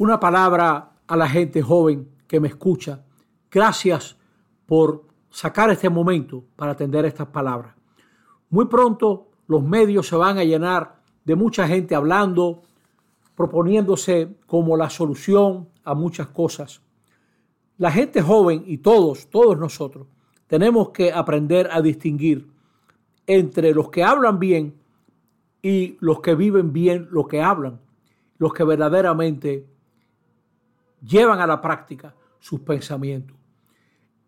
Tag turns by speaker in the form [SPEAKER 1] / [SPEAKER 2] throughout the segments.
[SPEAKER 1] una palabra a la gente joven que me escucha. Gracias por sacar este momento para atender estas palabras. Muy pronto los medios se van a llenar de mucha gente hablando, proponiéndose como la solución a muchas cosas. La gente joven y todos, todos nosotros, tenemos que aprender a distinguir entre los que hablan bien y los que viven bien lo que hablan, los que verdaderamente llevan a la práctica sus pensamientos.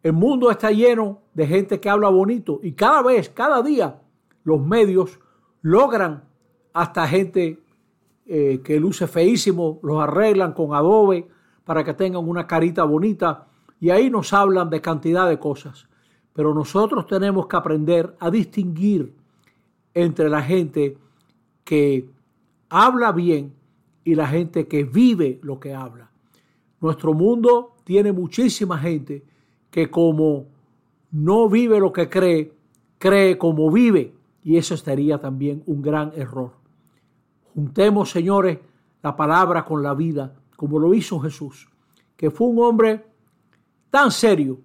[SPEAKER 1] El mundo está lleno de gente que habla bonito y cada vez, cada día, los medios logran hasta gente eh, que luce feísimo, los arreglan con adobe para que tengan una carita bonita y ahí nos hablan de cantidad de cosas. Pero nosotros tenemos que aprender a distinguir entre la gente que habla bien y la gente que vive lo que habla. Nuestro mundo tiene muchísima gente que como no vive lo que cree, cree como vive. Y eso sería también un gran error. Juntemos, señores, la palabra con la vida, como lo hizo Jesús, que fue un hombre tan serio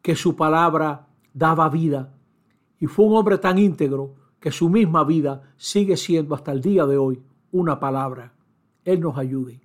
[SPEAKER 1] que su palabra daba vida. Y fue un hombre tan íntegro que su misma vida sigue siendo hasta el día de hoy una palabra. Él nos ayude.